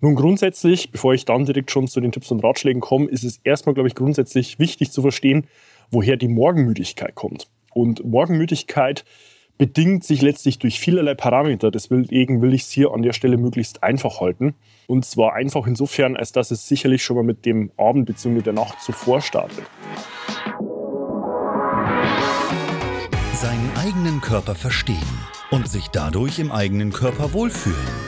Nun grundsätzlich, bevor ich dann direkt schon zu den Tipps und Ratschlägen komme, ist es erstmal, glaube ich, grundsätzlich wichtig zu verstehen, woher die Morgenmüdigkeit kommt. Und Morgenmüdigkeit bedingt sich letztlich durch vielerlei Parameter. Deswegen will ich es hier an der Stelle möglichst einfach halten. Und zwar einfach insofern, als dass es sicherlich schon mal mit dem Abend bzw. der Nacht zuvor startet. Seinen eigenen Körper verstehen und sich dadurch im eigenen Körper wohlfühlen.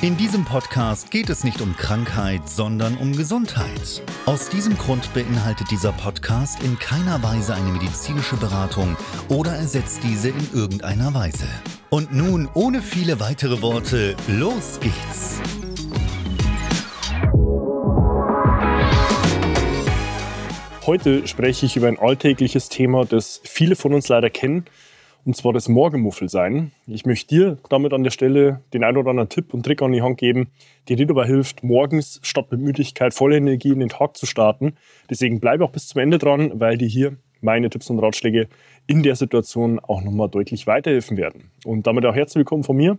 In diesem Podcast geht es nicht um Krankheit, sondern um Gesundheit. Aus diesem Grund beinhaltet dieser Podcast in keiner Weise eine medizinische Beratung oder ersetzt diese in irgendeiner Weise. Und nun, ohne viele weitere Worte, los geht's! Heute spreche ich über ein alltägliches Thema, das viele von uns leider kennen, und zwar das Morgenmuffelsein. Ich möchte dir damit an der Stelle den ein oder anderen Tipp und Trick an die Hand geben, der dir dabei hilft, morgens statt mit Müdigkeit voller Energie in den Tag zu starten. Deswegen bleibe auch bis zum Ende dran, weil dir hier meine Tipps und Ratschläge in der Situation auch nochmal deutlich weiterhelfen werden. Und damit auch herzlich willkommen von mir.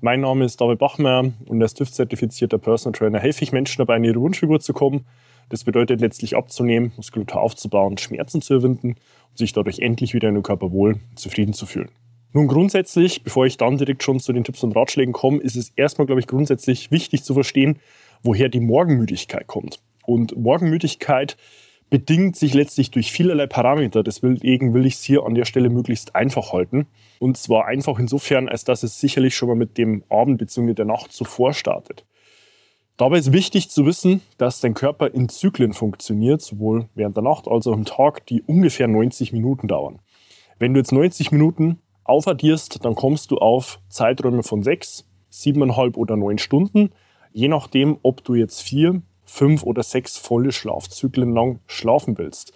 Mein Name ist David Bachmer und als TÜV-zertifizierter Personal Trainer helfe ich Menschen dabei, in ihre Wunschfigur zu kommen. Das bedeutet letztlich abzunehmen, Muskulatur aufzubauen, Schmerzen zu überwinden und sich dadurch endlich wieder in den Körper wohl zufrieden zu fühlen. Nun grundsätzlich, bevor ich dann direkt schon zu den Tipps und Ratschlägen komme, ist es erstmal, glaube ich, grundsätzlich wichtig zu verstehen, woher die Morgenmüdigkeit kommt. Und Morgenmüdigkeit bedingt sich letztlich durch vielerlei Parameter. Deswegen will ich es hier an der Stelle möglichst einfach halten. Und zwar einfach insofern, als dass es sicherlich schon mal mit dem Abend bzw. der Nacht zuvor startet. Dabei ist wichtig zu wissen, dass dein Körper in Zyklen funktioniert, sowohl während der Nacht als auch im Tag, die ungefähr 90 Minuten dauern. Wenn du jetzt 90 Minuten aufaddierst, dann kommst du auf Zeiträume von 6, 7,5 oder 9 Stunden, je nachdem, ob du jetzt vier fünf oder sechs volle Schlafzyklen lang schlafen willst.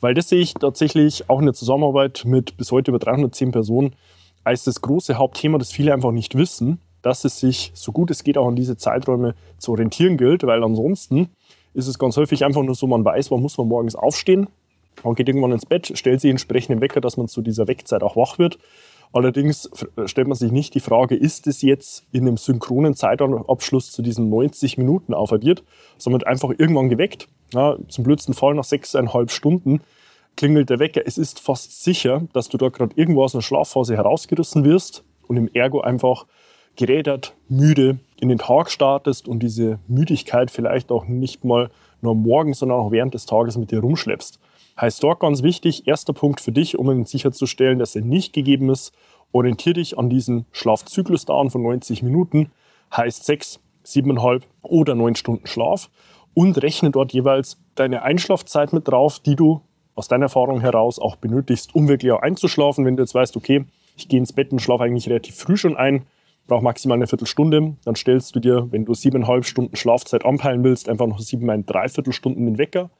Weil das sehe ich tatsächlich auch in der Zusammenarbeit mit bis heute über 310 Personen als das große Hauptthema, das viele einfach nicht wissen, dass es sich so gut es geht auch an diese Zeiträume zu orientieren gilt, weil ansonsten ist es ganz häufig einfach nur so, man weiß, wann muss man morgens aufstehen, man geht irgendwann ins Bett, stellt sich entsprechend im Wecker, dass man zu dieser Wegzeit auch wach wird Allerdings stellt man sich nicht die Frage, ist es jetzt in einem synchronen Zeitabschluss zu diesen 90 Minuten aufaddiert, sondern einfach irgendwann geweckt. Ja, zum blödsten Fall nach sechseinhalb Stunden klingelt der Wecker. Es ist fast sicher, dass du da gerade irgendwo aus einer Schlafphase herausgerissen wirst und im Ergo einfach gerädert, müde in den Tag startest und diese Müdigkeit vielleicht auch nicht mal nur morgen, sondern auch während des Tages mit dir rumschleppst. Heißt dort ganz wichtig, erster Punkt für dich, um sicherzustellen, dass er nicht gegeben ist, orientiere dich an diesen Schlafzyklusdauern von 90 Minuten, heißt 6, 7,5 oder 9 Stunden Schlaf und rechne dort jeweils deine Einschlafzeit mit drauf, die du aus deiner Erfahrung heraus auch benötigst, um wirklich auch einzuschlafen. Wenn du jetzt weißt, okay, ich gehe ins Bett und schlafe eigentlich relativ früh schon ein, brauche maximal eine Viertelstunde, dann stellst du dir, wenn du siebeneinhalb Stunden Schlafzeit anpeilen willst, einfach noch sieben, ein Dreiviertelstunden den Wecker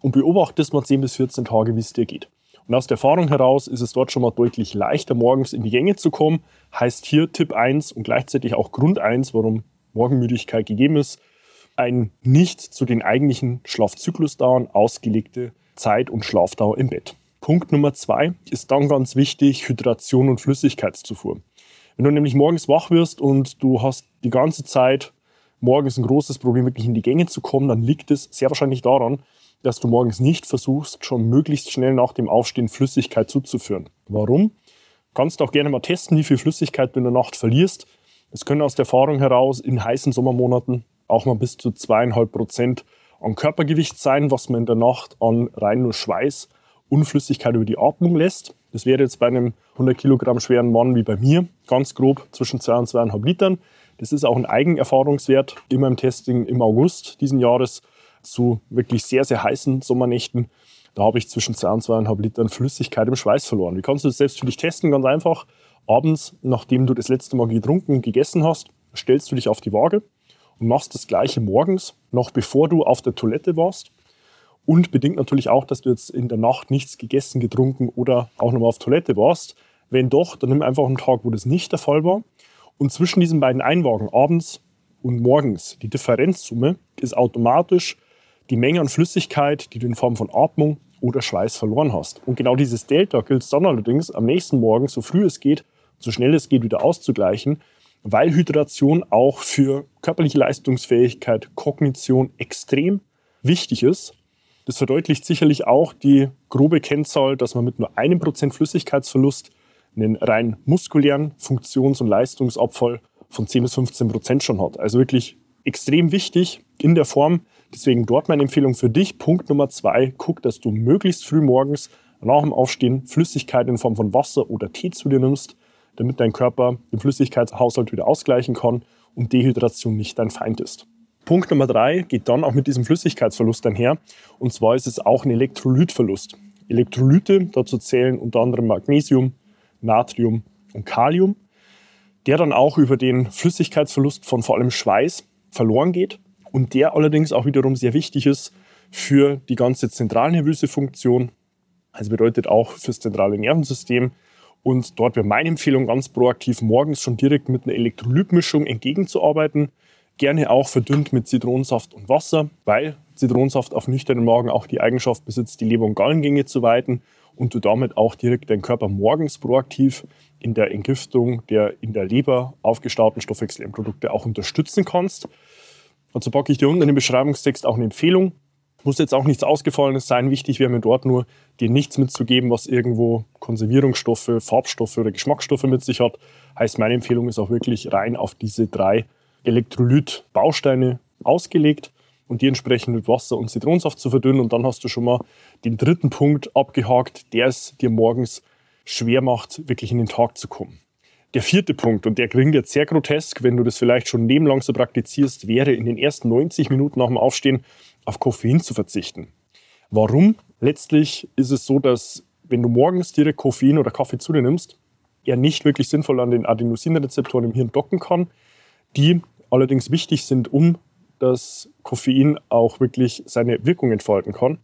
und beobachtest mal 10 bis 14 Tage, wie es dir geht. Und aus der Erfahrung heraus ist es dort schon mal deutlich leichter, morgens in die Gänge zu kommen. Heißt hier Tipp 1 und gleichzeitig auch Grund 1, warum Morgenmüdigkeit gegeben ist, ein nicht zu den eigentlichen Schlafzyklusdauern ausgelegte Zeit- und Schlafdauer im Bett. Punkt Nummer 2 ist dann ganz wichtig, Hydration und Flüssigkeitszufuhr. Wenn du nämlich morgens wach wirst und du hast die ganze Zeit morgens ein großes Problem, wirklich in die Gänge zu kommen, dann liegt es sehr wahrscheinlich daran, dass du morgens nicht versuchst, schon möglichst schnell nach dem Aufstehen Flüssigkeit zuzuführen. Warum? Du kannst auch gerne mal testen, wie viel Flüssigkeit du in der Nacht verlierst. Es können aus der Erfahrung heraus in heißen Sommermonaten auch mal bis zu zweieinhalb Prozent an Körpergewicht sein, was man in der Nacht an rein nur Schweiß und Flüssigkeit über die Atmung lässt. Das wäre jetzt bei einem 100 Kilogramm schweren Mann wie bei mir ganz grob zwischen 2 und 2,5 Litern. Das ist auch ein Eigenerfahrungswert immer im Testing im August diesen Jahres zu wirklich sehr, sehr heißen Sommernächten. Da habe ich zwischen 2 und 2,5 Litern Flüssigkeit im Schweiß verloren. Wie kannst du das selbst für dich testen? Ganz einfach. Abends, nachdem du das letzte Mal getrunken und gegessen hast, stellst du dich auf die Waage und machst das gleiche morgens, noch bevor du auf der Toilette warst. Und bedingt natürlich auch, dass du jetzt in der Nacht nichts gegessen, getrunken oder auch nochmal auf Toilette warst. Wenn doch, dann nimm einfach einen Tag, wo das nicht der Fall war. Und zwischen diesen beiden Einwagen, abends und morgens, die Differenzsumme ist automatisch die Menge an Flüssigkeit, die du in Form von Atmung oder Schweiß verloren hast. Und genau dieses Delta gilt dann allerdings am nächsten Morgen, so früh es geht, so schnell es geht, wieder auszugleichen, weil Hydration auch für körperliche Leistungsfähigkeit, Kognition extrem wichtig ist. Das verdeutlicht sicherlich auch die grobe Kennzahl, dass man mit nur einem Prozent Flüssigkeitsverlust einen rein muskulären Funktions- und Leistungsabfall von 10 bis 15 Prozent schon hat. Also wirklich extrem wichtig in der Form. Deswegen dort meine Empfehlung für dich. Punkt Nummer zwei, guck, dass du möglichst früh morgens nach dem Aufstehen Flüssigkeit in Form von Wasser oder Tee zu dir nimmst, damit dein Körper den Flüssigkeitshaushalt wieder ausgleichen kann und Dehydration nicht dein Feind ist. Punkt Nummer drei geht dann auch mit diesem Flüssigkeitsverlust einher. Und zwar ist es auch ein Elektrolytverlust. Elektrolyte, dazu zählen unter anderem Magnesium, Natrium und Kalium, der dann auch über den Flüssigkeitsverlust von vor allem Schweiß verloren geht und der allerdings auch wiederum sehr wichtig ist für die ganze zentralnervöse Funktion, also bedeutet auch fürs zentrale Nervensystem. Und dort wäre meine Empfehlung ganz proaktiv morgens schon direkt mit einer Elektrolytmischung entgegenzuarbeiten. Gerne auch verdünnt mit Zitronensaft und Wasser, weil Zitronensaft auf nüchternen Magen auch die Eigenschaft besitzt, die Leber- und Gallengänge zu weiten und du damit auch direkt deinen Körper morgens proaktiv in der Entgiftung der in der Leber aufgestauten Stoffwechselprodukte auch unterstützen kannst. Dazu packe ich dir unten in den Beschreibungstext auch eine Empfehlung. Muss jetzt auch nichts Ausgefallenes sein. Wichtig wäre mir dort nur, dir nichts mitzugeben, was irgendwo Konservierungsstoffe, Farbstoffe oder Geschmacksstoffe mit sich hat. Heißt, meine Empfehlung ist auch wirklich rein auf diese drei Elektrolyt-Bausteine ausgelegt und die entsprechend mit Wasser und Zitronensaft zu verdünnen. Und dann hast du schon mal den dritten Punkt abgehakt, der es dir morgens schwer macht, wirklich in den Tag zu kommen. Der vierte Punkt, und der klingt jetzt sehr grotesk, wenn du das vielleicht schon nebenlang so praktizierst, wäre in den ersten 90 Minuten nach dem Aufstehen auf Koffein zu verzichten. Warum? Letztlich ist es so, dass wenn du morgens direkt Koffein oder Kaffee zu dir nimmst, er nicht wirklich sinnvoll an den Adenosinrezeptoren im Hirn docken kann, die allerdings wichtig sind, um dass Koffein auch wirklich seine Wirkung entfalten kann.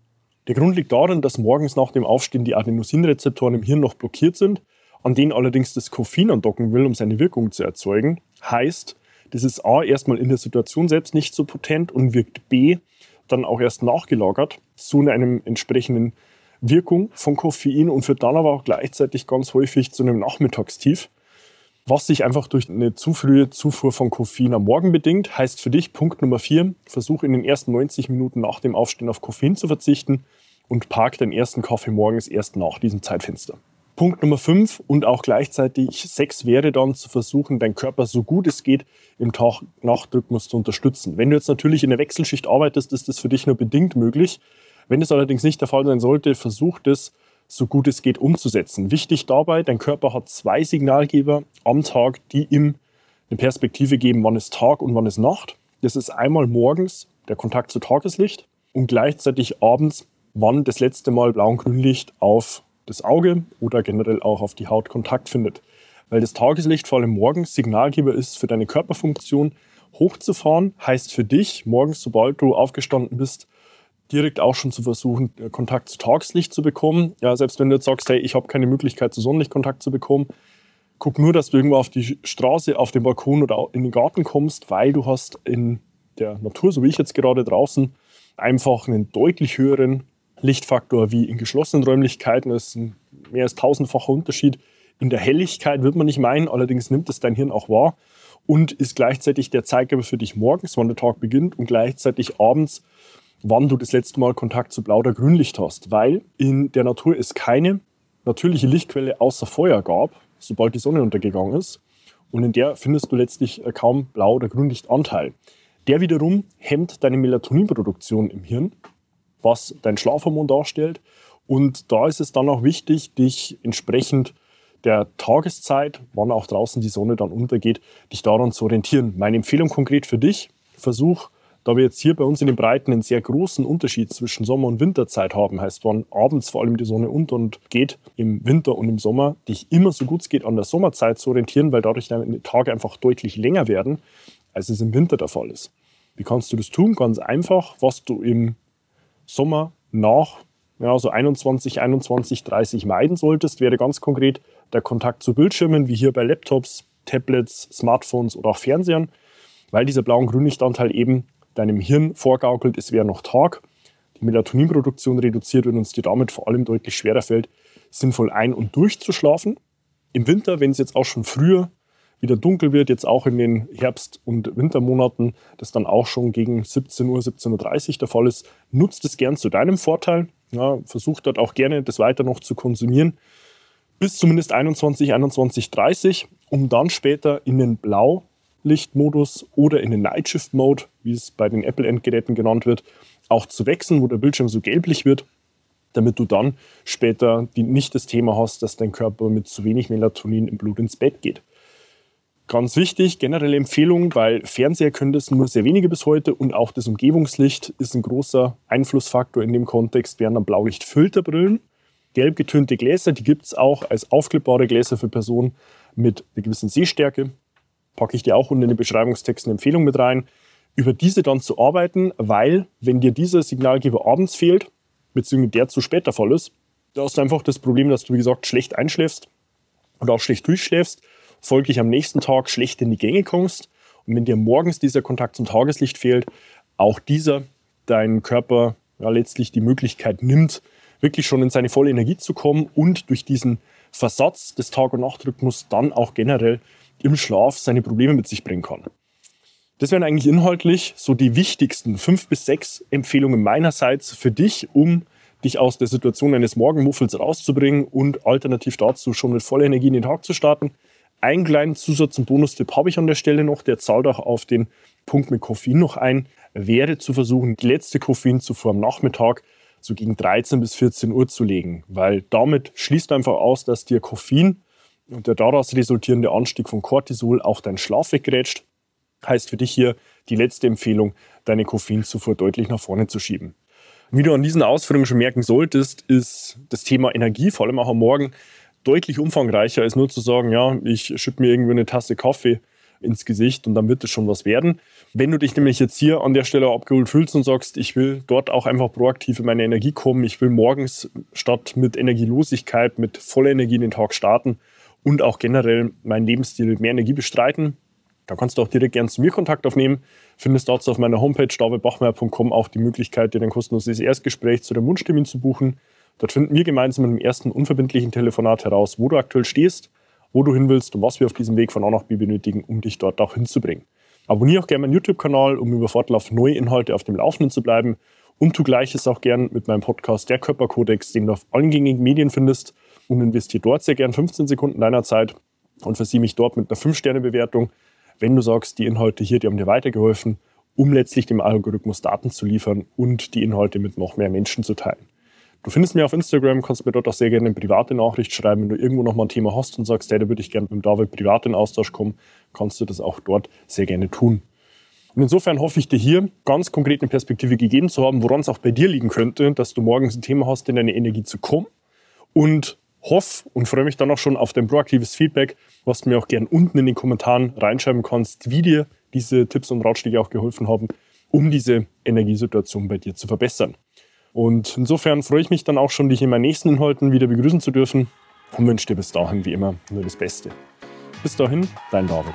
Der Grund liegt darin, dass morgens nach dem Aufstehen die Adenosinrezeptoren im Hirn noch blockiert sind an den allerdings das Koffein andocken will, um seine Wirkung zu erzeugen, heißt, das ist A, erstmal in der Situation selbst nicht so potent und wirkt B, dann auch erst nachgelagert zu einem entsprechenden Wirkung von Koffein und führt dann aber auch gleichzeitig ganz häufig zu einem Nachmittagstief, was sich einfach durch eine zu frühe Zufuhr von Koffein am Morgen bedingt. Heißt für dich Punkt Nummer 4, versuch in den ersten 90 Minuten nach dem Aufstehen auf Koffein zu verzichten und park deinen ersten Kaffee morgens erst nach diesem Zeitfenster. Punkt Nummer 5 und auch gleichzeitig 6 wäre dann zu versuchen, deinen Körper so gut es geht im Tag-Nacht-Rhythmus zu unterstützen. Wenn du jetzt natürlich in der Wechselschicht arbeitest, ist das für dich nur bedingt möglich. Wenn es allerdings nicht der Fall sein sollte, versuch das so gut es geht umzusetzen. Wichtig dabei, dein Körper hat zwei Signalgeber am Tag, die ihm eine Perspektive geben, wann ist Tag und wann ist Nacht. Das ist einmal morgens der Kontakt zu Tageslicht und gleichzeitig abends, wann das letzte Mal Blau- und Grünlicht auf das Auge oder generell auch auf die Haut Kontakt findet. Weil das Tageslicht vor allem morgens Signalgeber ist für deine Körperfunktion. Hochzufahren heißt für dich, morgens, sobald du aufgestanden bist, direkt auch schon zu versuchen, äh, Kontakt zu Tageslicht zu bekommen. Ja, selbst wenn du jetzt sagst, hey, ich habe keine Möglichkeit, zu Sonnenlicht Kontakt zu bekommen, guck nur, dass du irgendwo auf die Straße, auf den Balkon oder in den Garten kommst, weil du hast in der Natur, so wie ich jetzt gerade draußen, einfach einen deutlich höheren Lichtfaktor wie in geschlossenen Räumlichkeiten. Das ist ein mehr als tausendfacher Unterschied. In der Helligkeit wird man nicht meinen, allerdings nimmt es dein Hirn auch wahr und ist gleichzeitig der Zeitgeber für dich morgens, wann der Tag beginnt und gleichzeitig abends, wann du das letzte Mal Kontakt zu Blau- oder Grünlicht hast. Weil in der Natur es keine natürliche Lichtquelle außer Feuer gab, sobald die Sonne untergegangen ist. Und in der findest du letztlich kaum Blau- oder Grünlichtanteil. Der wiederum hemmt deine Melatoninproduktion im Hirn, was dein Schlafhormon darstellt. Und da ist es dann auch wichtig, dich entsprechend der Tageszeit, wann auch draußen die Sonne dann untergeht, dich daran zu orientieren. Meine Empfehlung konkret für dich, versuch, da wir jetzt hier bei uns in den Breiten einen sehr großen Unterschied zwischen Sommer- und Winterzeit haben, heißt, wann abends vor allem die Sonne unter und geht, im Winter und im Sommer, dich immer so gut es geht an der Sommerzeit zu orientieren, weil dadurch deine Tage einfach deutlich länger werden, als es im Winter der Fall ist. Wie kannst du das tun? Ganz einfach, was du im Sommer nach ja, so 21, 21, 30 meiden solltest, wäre ganz konkret der Kontakt zu Bildschirmen, wie hier bei Laptops, Tablets, Smartphones oder auch Fernsehern, weil dieser blau- und grünlichtanteil eben deinem Hirn vorgaukelt, es wäre noch Tag. Die Melatoninproduktion reduziert und uns dir damit vor allem deutlich schwerer fällt, sinnvoll ein- und durchzuschlafen. Im Winter, wenn es jetzt auch schon früher wieder dunkel wird, jetzt auch in den Herbst- und Wintermonaten, das dann auch schon gegen 17 Uhr, 17.30 Uhr der Fall ist, nutzt es gern zu deinem Vorteil. Ja, versuch dort auch gerne das weiter noch zu konsumieren bis zumindest 21, 21, 30, um dann später in den Blaulichtmodus oder in den Nightshift Mode, wie es bei den Apple-Endgeräten genannt wird, auch zu wechseln, wo der Bildschirm so gelblich wird, damit du dann später die, nicht das Thema hast, dass dein Körper mit zu wenig Melatonin im Blut ins Bett geht. Ganz wichtig, generelle Empfehlung, weil Fernseher können das nur sehr wenige bis heute und auch das Umgebungslicht ist ein großer Einflussfaktor in dem Kontext, während dann Blaulichtfilterbrillen gelb getönte Gläser, die gibt es auch als aufklippbare Gläser für Personen mit einer gewissen Sehstärke. Packe ich dir auch unter in den Beschreibungstext eine Empfehlung mit rein, über diese dann zu arbeiten, weil wenn dir dieser Signalgeber abends fehlt, beziehungsweise der zu spät der Fall ist, da hast du einfach das Problem, dass du, wie gesagt, schlecht einschläfst und auch schlecht durchschläfst, folglich am nächsten Tag schlecht in die Gänge kommst. Und wenn dir morgens dieser Kontakt zum Tageslicht fehlt, auch dieser deinen Körper ja, letztlich die Möglichkeit nimmt, wirklich schon in seine volle Energie zu kommen und durch diesen Versatz des Tag- und Nachtrhythmus dann auch generell im Schlaf seine Probleme mit sich bringen kann. Das wären eigentlich inhaltlich so die wichtigsten fünf bis sechs Empfehlungen meinerseits für dich, um dich aus der Situation eines Morgenmuffels rauszubringen und alternativ dazu schon mit voller Energie in den Tag zu starten. Einen kleinen Zusatz- und Bonustipp habe ich an der Stelle noch, der zahlt auch auf den Punkt mit Koffein noch ein, wäre zu versuchen, die letzte Koffeinzufuhr am Nachmittag so gegen 13 bis 14 Uhr zu legen, weil damit schließt einfach aus, dass dir Koffein und der daraus resultierende Anstieg von Cortisol auch deinen Schlaf weggerätscht. Heißt für dich hier die letzte Empfehlung, deine Koffeinzufuhr deutlich nach vorne zu schieben. Wie du an diesen Ausführungen schon merken solltest, ist das Thema Energie, vor allem auch am Morgen, deutlich umfangreicher als nur zu sagen, ja, ich schütte mir irgendwie eine Tasse Kaffee ins Gesicht und dann wird es schon was werden. Wenn du dich nämlich jetzt hier an der Stelle abgeholt fühlst und sagst, ich will dort auch einfach proaktiv in meine Energie kommen, ich will morgens statt mit Energielosigkeit, mit voller Energie in den Tag starten und auch generell meinen Lebensstil mehr Energie bestreiten, dann kannst du auch direkt gerne zu mir Kontakt aufnehmen. Findest dazu auf meiner Homepage davidbachmeier.com auch die Möglichkeit, dir ein kostenloses Erstgespräch zu deinem Wunschtermin zu buchen. Dort finden wir gemeinsam im ersten unverbindlichen Telefonat heraus, wo du aktuell stehst, wo du hin willst und was wir auf diesem Weg von A nach B benötigen, um dich dort auch hinzubringen. Abonniere auch gerne meinen YouTube-Kanal, um über Fortlauf neue Inhalte auf dem Laufenden zu bleiben. Und tu gleiches auch gern mit meinem Podcast Der Körperkodex, den du auf allen gängigen Medien findest. Und investiere dort sehr gern 15 Sekunden deiner Zeit und versieh mich dort mit einer 5-Sterne-Bewertung, wenn du sagst, die Inhalte hier, die haben dir weitergeholfen, um letztlich dem Algorithmus Daten zu liefern und die Inhalte mit noch mehr Menschen zu teilen. Du findest mich auf Instagram, kannst mir dort auch sehr gerne eine private Nachricht schreiben. Wenn du irgendwo noch mal ein Thema hast und sagst, hey, da würde ich gerne mit David privat in Austausch kommen, kannst du das auch dort sehr gerne tun. Und insofern hoffe ich dir hier ganz konkret eine Perspektive gegeben zu haben, woran es auch bei dir liegen könnte, dass du morgens ein Thema hast, in deine Energie zu kommen. Und hoffe und freue mich dann auch schon auf dein proaktives Feedback, was du mir auch gerne unten in den Kommentaren reinschreiben kannst, wie dir diese Tipps und Ratschläge auch geholfen haben, um diese Energiesituation bei dir zu verbessern. Und insofern freue ich mich dann auch schon, dich in meinen nächsten Inhalten wieder begrüßen zu dürfen und wünsche dir bis dahin wie immer nur das Beste. Bis dahin, dein David.